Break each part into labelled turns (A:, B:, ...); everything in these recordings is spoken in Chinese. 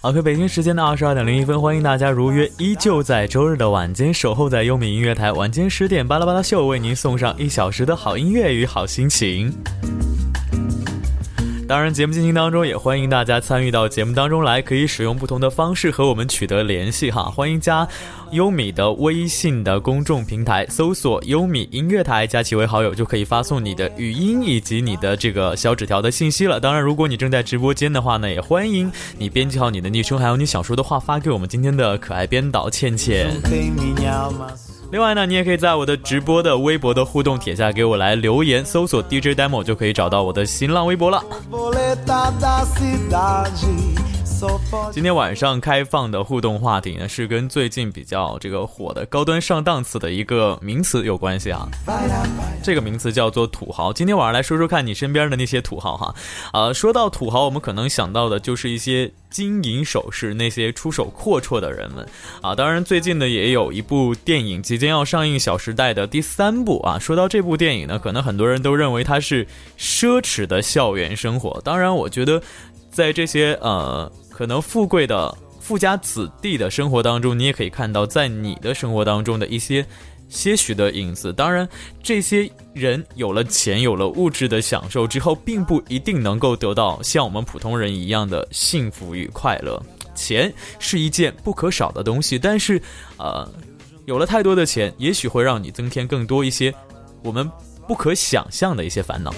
A: OK，北京时间的二十二点零一分，欢迎大家如约依旧在周日的晚间守候在优米音乐台，晚间十点巴拉巴拉秀为您送上一小时的好音乐与好心情。当然，节目进行当中也欢迎大家参与到节目当中来，可以使用不同的方式和我们取得联系哈。欢迎加优米的微信的公众平台，搜索“优米音乐台”，加其为好友，就可以发送你的语音以及你的这个小纸条的信息了。当然，如果你正在直播间的话呢，也欢迎你编辑好你的昵称，还有你想说的话发给我们今天的可爱编导倩倩。另外呢，你也可以在我的直播的微博的互动帖下给我来留言，搜索 DJ demo 就可以找到我的新浪微博了。今天晚上开放的互动话题呢，是跟最近比较这个火的高端上档次的一个名词有关系啊。这个名词叫做土豪。今天晚上来说说看你身边的那些土豪哈。呃，说到土豪，我们可能想到的就是一些金银首饰，那些出手阔绰的人们啊。当然，最近呢也有一部电影即将要上映，《小时代》的第三部啊。说到这部电影呢，可能很多人都认为它是奢侈的校园生活。当然，我觉得在这些呃。可能富贵的富家子弟的生活当中，你也可以看到在你的生活当中的一些些许的影子。当然，这些人有了钱，有了物质的享受之后，并不一定能够得到像我们普通人一样的幸福与快乐。钱是一件不可少的东西，但是，呃，有了太多的钱，也许会让你增添更多一些我们不可想象的一些烦恼。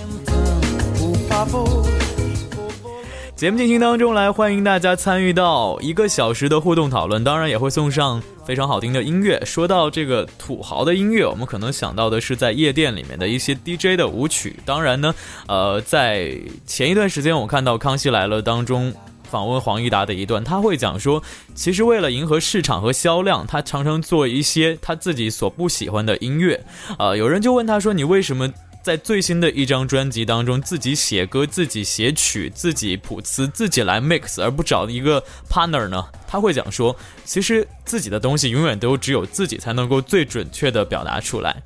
A: 节目进行当中来，欢迎大家参与到一个小时的互动讨论，当然也会送上非常好听的音乐。说到这个土豪的音乐，我们可能想到的是在夜店里面的一些 DJ 的舞曲。当然呢，呃，在前一段时间我看到《康熙来了》当中访问黄义达的一段，他会讲说，其实为了迎合市场和销量，他常常做一些他自己所不喜欢的音乐。呃，有人就问他说：“你为什么？”在最新的一张专辑当中，自己写歌、自己写曲、自己谱词、自己来 mix，而不找一个 partner 呢？他会讲说，其实自己的东西永远都只有自己才能够最准确的表达出来。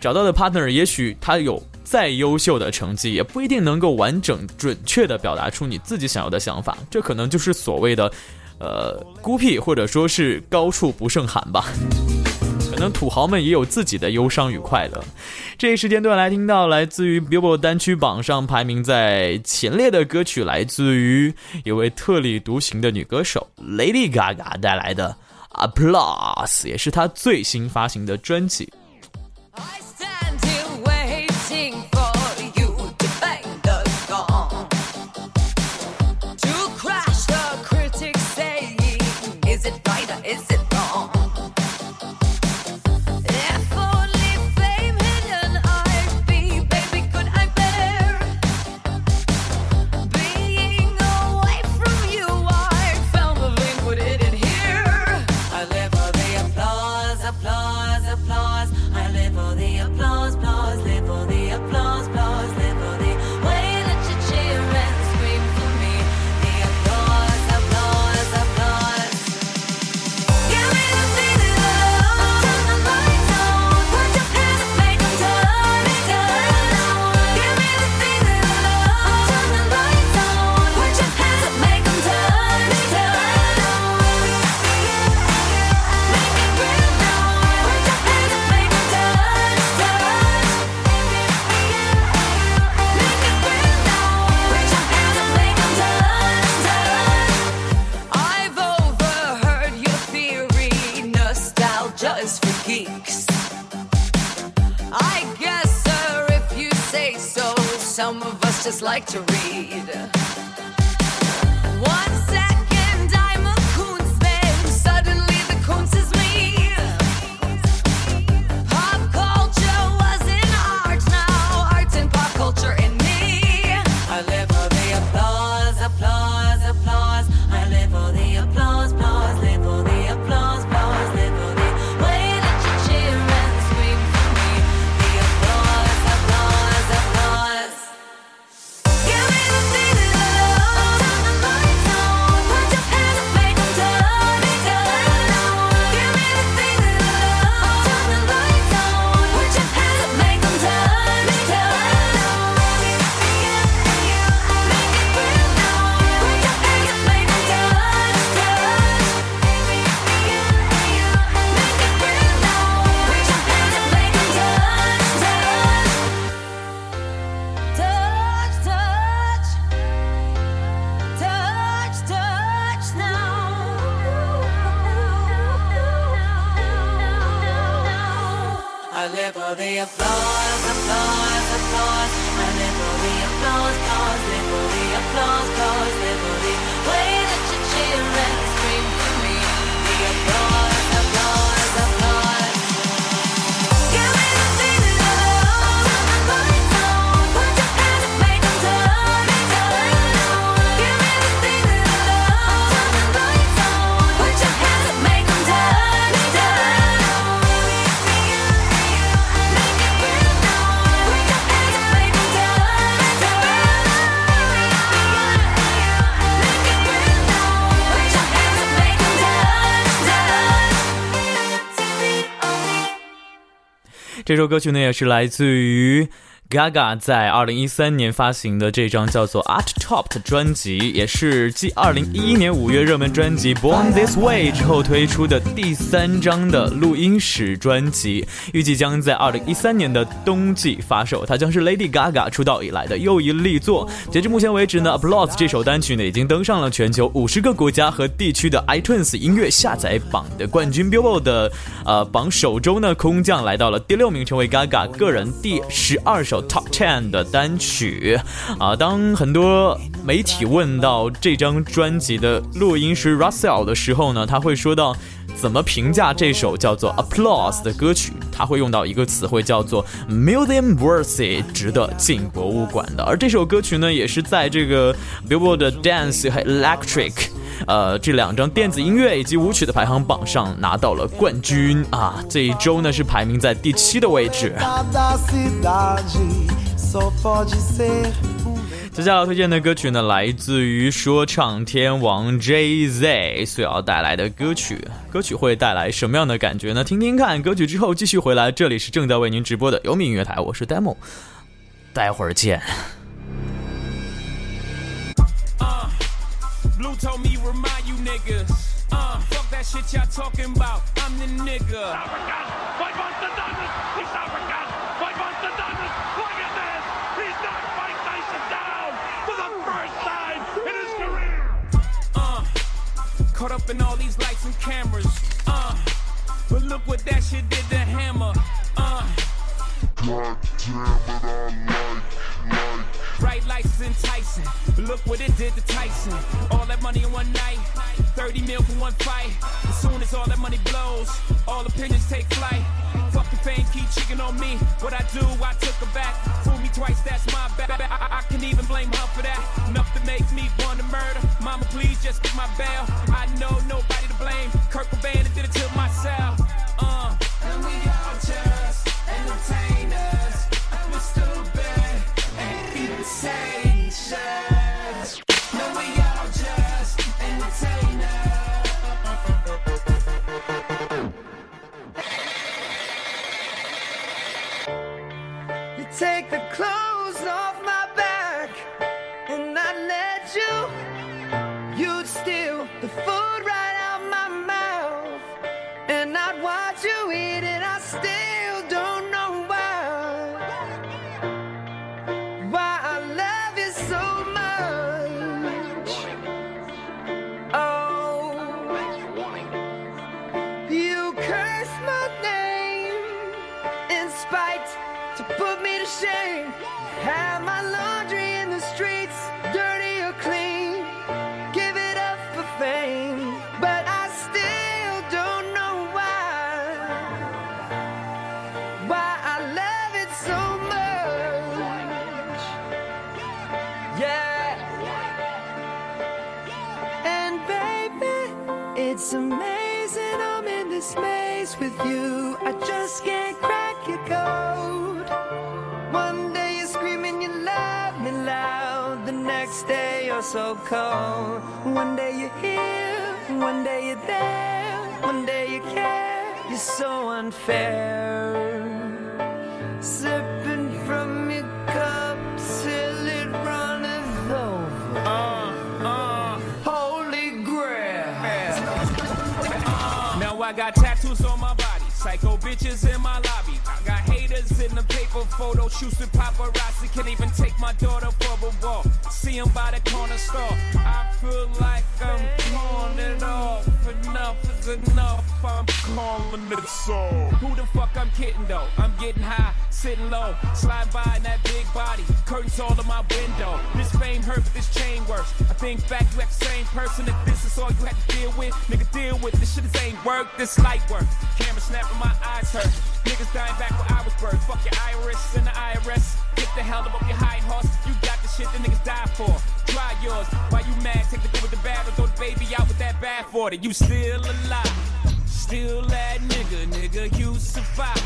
A: 找到的 partner 也许他有再优秀的成绩，也不一定能够完整准确的表达出你自己想要的想法。这可能就是所谓的，呃，孤僻或者说是高处不胜寒吧。可能土豪们也有自己的忧伤与快乐。这一时间段来听到来自于 Billboard 单曲榜上排名在前列的歌曲，来自于一位特立独行的女歌手 Lady Gaga 带来的 Applause，也是她最新发行的专辑。
B: Some of us just like to read. What's
A: 这首歌曲呢，也是来自于 Gaga 在二零一三年发行的这张叫做《Art Top》的专辑，也是继二零一一年五月热门专辑《Born This Way》之后推出的第三张的录音室专辑，预计将在二零一三年的冬季发售。它将是 Lady Gaga 出道以来的又一力作。截至目前为止呢，《Applause》这首单曲呢，已经登上了全球五十个国家和地区的 iTunes 音乐下载榜的冠军，Billboard 的呃榜首周呢空降来到了第六名，成为 Gaga 个人第十二首 Top Ten 的单曲。啊，当很多媒体问到这张专辑的录音师 Russell 的时候呢，他会说到。怎么评价这首叫做《Applause》的歌曲？他会用到一个词汇叫做 “museum worthy”，值得进博物馆的。而这首歌曲呢，也是在这个 Billboard Dance 和 Electric，呃，这两张电子音乐以及舞曲的排行榜上拿到了冠军啊！这一周呢是排名在第七的位置。
C: um
A: 接下来要推荐的歌曲呢，来自于说唱天王 Jay Z 所要带来的歌曲。歌曲会带来什么样的感觉呢？听听看。歌曲之后继续回来，这里是正在为您直播的优米音乐台，我是 Demo，待会儿见。
D: Blue told me remind you niggas. Uh, fuck that shit y'all talking about. I'm the nigga.
E: African! Fight Monster Douglas! He's African! Fight Monster Douglas! Look at this! He's knocked Mike Tyson down for the first time in his career!
D: Uh, caught up in all these lights and cameras. Uh, but look what that shit did to Hammer. Uh, bright lights is enticing. But look what it did to Tyson. Money in one night. 30 mil for one fight. As soon as all that money blows, all opinions take flight. Fucking fame keep cheating on me. What I do, I took her back. Fool me twice, that's my bad. I, I, I can even blame her for that. Enough to make me want to murder. Mama, please just get my bail. I know nobody to blame. Kurt Cobain did it to myself.
C: entertainer. So cold. One day you're here, one day you're there, one day you care. You're so unfair. Sipping from your cup till it runneth over. Uh, uh. Holy grail.
D: Now I got tattoos on my body, psycho bitches in my lobby. In the paper photo shoots with paparazzi. Can't even take my daughter for a walk. See 'em by the corner store. I feel like I'm torn it off. Enough is enough, I'm calling it so. Who the fuck I'm kidding though? I'm getting high, sitting low, slide by in that big body, curtains all in my window. This fame hurt, but this chain works. I think back, you act the same person. If this is all you had to deal with, nigga, deal with this shit. This ain't work, this light work. Camera snapping, my eyes hurt. Niggas dying back where I was birthed. Fuck your iris and the IRS. Get the hell up off your high horse. You got the shit that niggas die for. Try yours. Why you mad? Take the good with the bad or throw the baby out with that bad for it. You still alive. Still that nigga, nigga, you survive.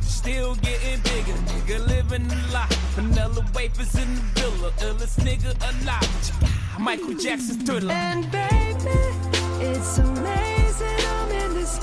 D: Still getting bigger, nigga, living a life. Vanilla wafers in the villa, illest nigga alive. Michael Jackson's thriller.
C: And baby, it's amazing I'm in this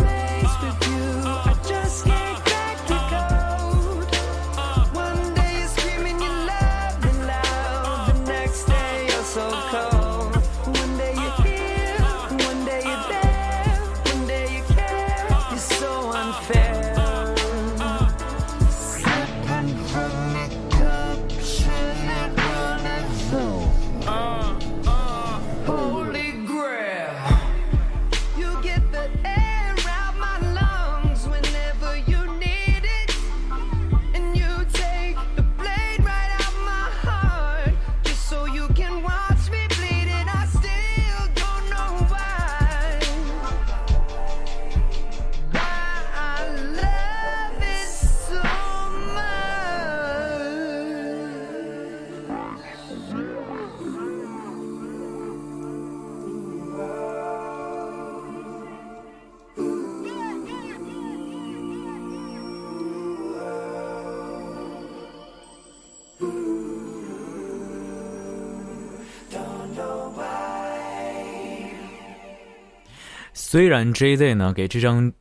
A: 虽然 J.Z 呢给这张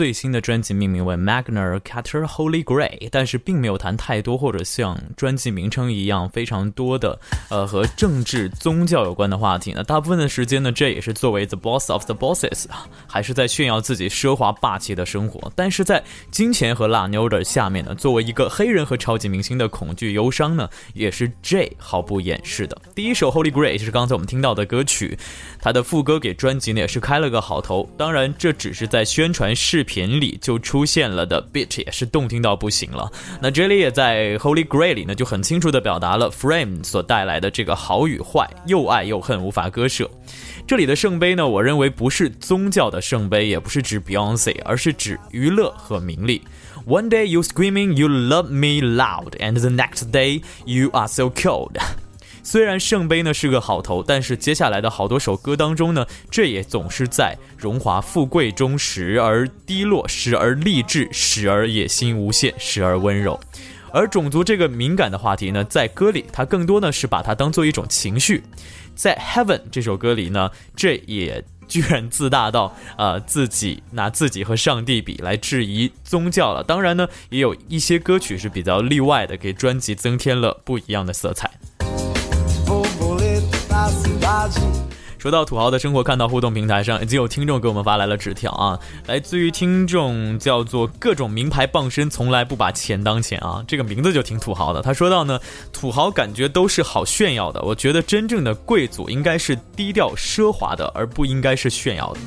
A: 最新的专辑命名为 Magna Carta Holy Grail，但是并没有谈太多或者像专辑名称一样非常多的呃和政治宗教有关的话题那。大部分的时间呢，这也是作为 The Boss of the Bosses 啊，还是在炫耀自己奢华霸气的生活。但是在金钱和辣妞的下面呢，作为一个黑人和超级明星的恐惧忧伤呢，也是 J 毫不掩饰的。第一首 Holy Grail 就是刚才我们听到的歌曲，它的副歌给专辑呢也是开了个好头。当然，这只是在宣传视频里就出现了的 beat，也是动听到不行了。那这里也在 Holy Grail 里呢，就很清楚地表达了 Frame 所带来的这个好与坏，又爱又恨，无法割舍。这里的圣杯呢，我认为不是宗教的圣杯，也不是指 Beyonce，而是指娱乐和名利。One day you screaming you love me loud, and the next day you are so cold. 虽然圣杯呢是个好头，但是接下来的好多首歌当中呢，这也总是在荣华富贵中时而低落，时而励志，时而野心无限，时而温柔。而种族这个敏感的话题呢，在歌里它更多呢是把它当做一种情绪。在《Heaven》这首歌里呢，这也居然自大到呃自己拿自己和上帝比来质疑宗教了。当然呢，也有一些歌曲是比较例外的，给专辑增添了不一样的色彩。说到土豪的生活，看到互动平台上已经有听众给我们发来了纸条啊，来自于听众叫做各种名牌傍身，从来不把钱当钱啊，这个名字就挺土豪的。他说到呢，土豪感觉都是好炫耀的，我觉得真正的贵族应该是低调奢华的，而不应该是炫耀的。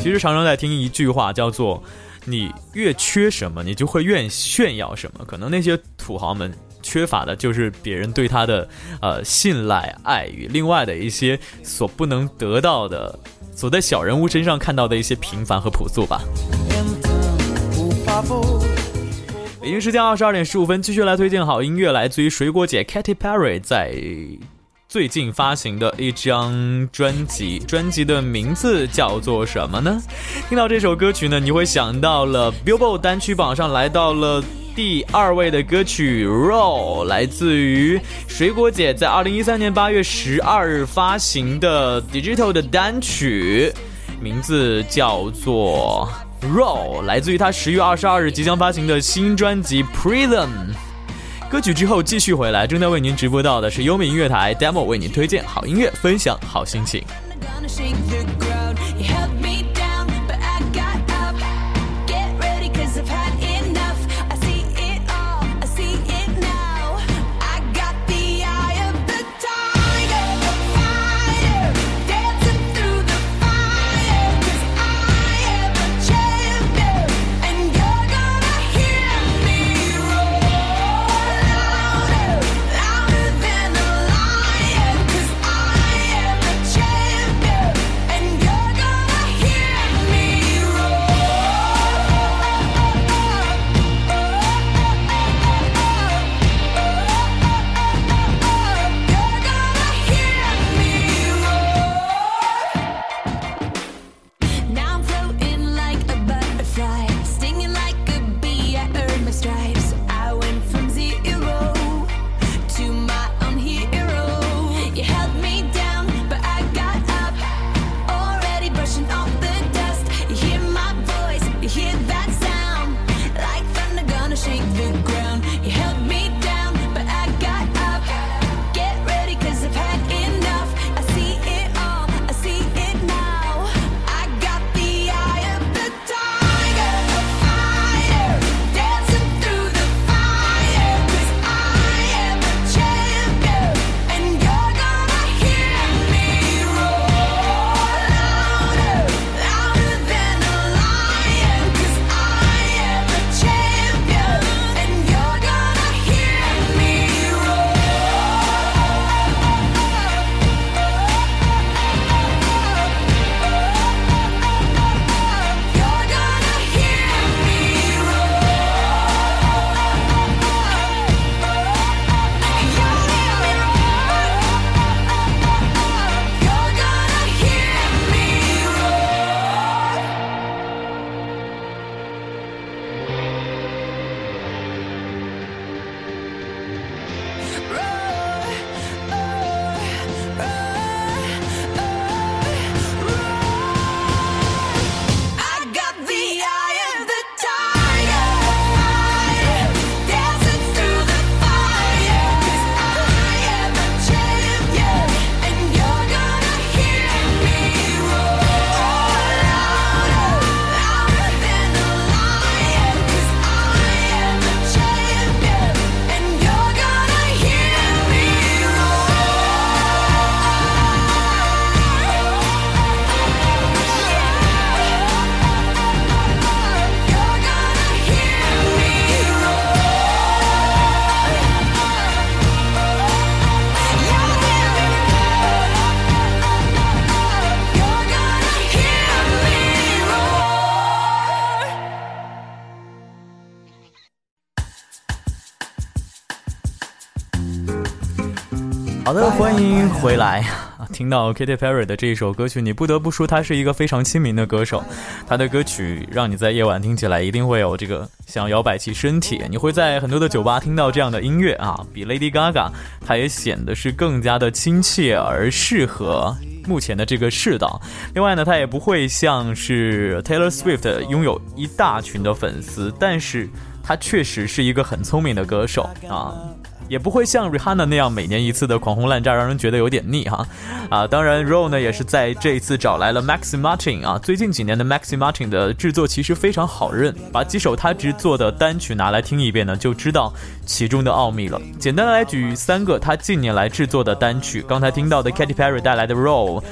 A: 其实常常在听一句话，叫做“你越缺什么，你就会越炫耀什么”。可能那些土豪们缺乏的就是别人对他的呃信赖、爱与另外的一些所不能得到的，所在小人物身上看到的一些平凡和朴素吧。北京时间二十二点十五分，继续来推荐好音乐，来自于水果姐 Katy Perry 在最近发行的一张专辑，专辑的名字叫做什么呢？听到这首歌曲呢，你会想到了 Billboard 单曲榜上来到了。第二位的歌曲《Raw》来自于水果姐在二零一三年八月十二日发行的 Digital 的单曲，名字叫做《Raw》，来自于她十月二十二日即将发行的新专辑《Prism》。歌曲之后继续回来，正在为您直播到的是优美音乐台 Demo 为您推荐好音乐，分享好心情。
F: 好的，欢迎回来。听到 Katy Perry 的这一首歌曲，你不得不说他是一个非常亲民的歌手。他的歌曲让你在夜晚听起来一定会有这个想摇摆起身体，你会在很多的酒吧听到这样的音乐啊。比 Lady Gaga，它也显得是更加的亲切而适合目前的这个世道。另外呢，它也不会像是 Taylor Swift 拥有一大群的粉丝，但是他确实是一个很聪明的歌手啊。也不会像 Rihanna 那样每年一次的狂轰滥炸，让人觉得有点腻哈，啊，当然 Ro 呢也是在这一次找来了 Maxi Martin 啊，最近几年的 Maxi Martin 的制作其实非常好认，把几首他制作的单曲拿来听一遍呢，就知道其中的奥秘了。简单的来举三个他近年来制作的单曲，刚才听到的 Katy Perry 带来的 r o l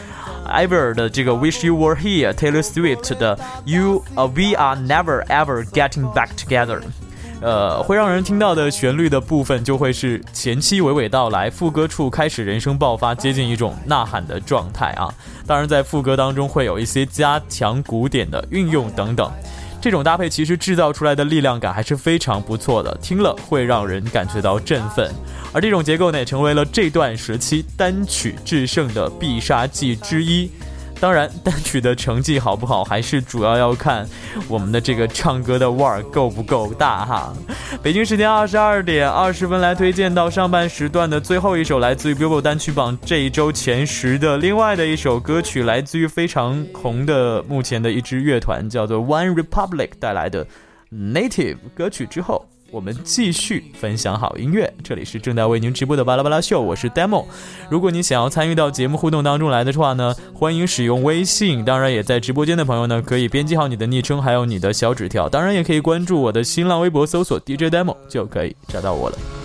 F: Ever 的这个 Wish You Were Here，Taylor Swift 的 You，呃，We Are Never Ever Getting Back Together。呃，会让人听到的旋律的部分就会是前期娓娓道来，副歌处开始人声爆发，接近一种呐喊的状态啊。当然，在副歌当中会有一些加强鼓点的运用等等，这种搭配其实制造出来的力量感还是非常不错的，听了会让人感觉到振奋。而这种结构呢，也成为了这段时期单曲制胜的必杀技之一。当然，单曲的成绩好不好，还是主要要看我们的这个唱歌的腕儿够不够大哈。北京时间二十二点二十分来推荐到上半时段的最后一首，来自于 Billboard 单曲榜这一周前十的另外的一首歌曲，来自于非常红的目前的一支乐团，叫做 One Republic 带来的 Native 歌曲之后。我们继续分享好音乐，这里是正在为您直播的巴拉巴拉秀，我是 Demo。如果你想要参与到节目互动当中来的话呢，欢迎使用微信，当然也在直播间的朋友呢，可以编辑好你的昵称，还有你的小纸条，当然也可以关注我的新浪微博，搜索 DJ Demo 就可以找到我了。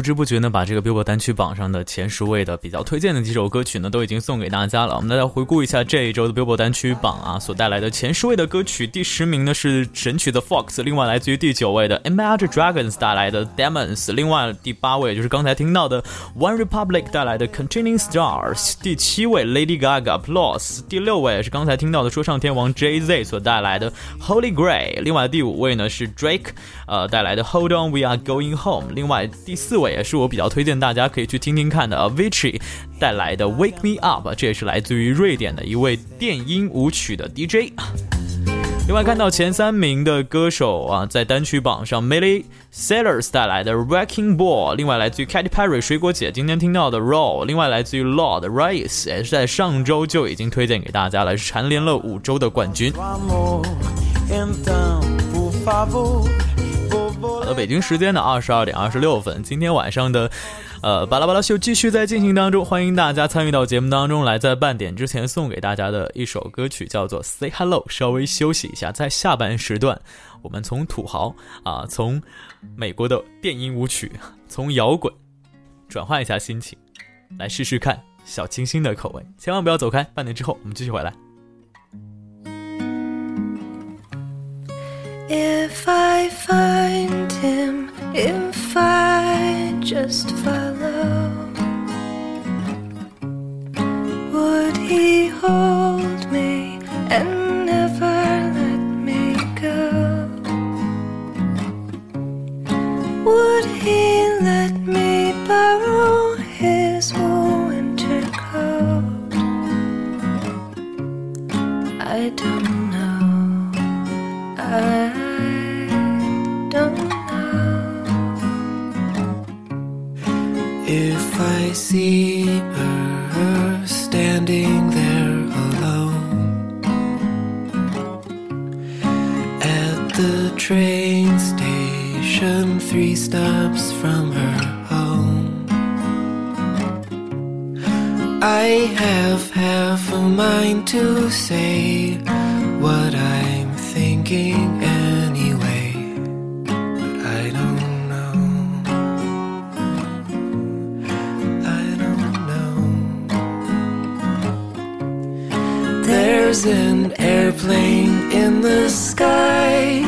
A: 不知不觉呢，把这个 Billboard 单曲榜上的前十位的比较推荐的几首歌曲呢，都已经送给大家了。我们来回顾一下这一周的 Billboard 单曲榜啊，所带来的前十位的歌曲。第十名呢是神曲的 Fox，另外来自于第九位的 Imagine Dragons 带来的 Demons，另外第八位就是刚才听到的 One Republic 带来的 Continuing Stars，第七位 Lady Gaga Plus，第六位是刚才听到的说唱天王 Jay Z 所带来的 Holy Grail，另外第五位呢是 Drake 呃带来的 Hold On We Are Going Home，另外第四位也是我比较推荐大家可以去听听看的 Avicii 带来的 Wake Me Up，这也是来自于瑞典的一位电音舞曲的 DJ。另外看到前三名的歌手啊，在单曲榜上，Miley Cyrus 带来的 Wrecking Ball，另外来自于 Katy Perry 水果姐今天听到的 Raw，另外来自于 Lord Rice 也是在上周就已经推荐给大家了，是蝉联了五周的冠军。北京时间的二十二点二十六分，今天晚上的，呃，巴拉巴拉秀继续在进行当中，欢迎大家参与到节目当中来。在半点之前送给大家的一首歌曲叫做《Say Hello》，稍微休息一下，在下半时段，我们从土豪啊，从美国的电音舞曲，从摇滚转换一下心情，来试试看小清新的口味。千万不要走开，半点之后我们继续回来。
G: If I find him, if I just follow, would he hold me and never let me go? Would he let me borrow his winter coat? I don't know. I don't know.
H: If I see her standing there alone at the train station, three stops from her home, I have half a mind to say thinking anyway, I don't know. I don't know. There's an airplane in the sky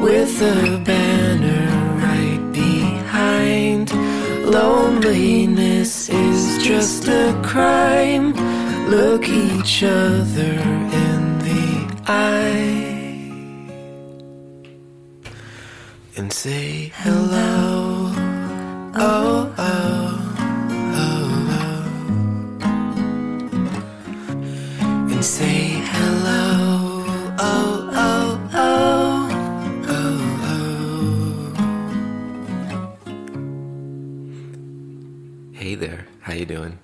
H: with a banner right behind. Loneliness is just a crime. Look each other in the eye say hello. Oh, oh, oh, oh. And say hello. Oh, oh, oh, oh, oh. Hey there, how you doing?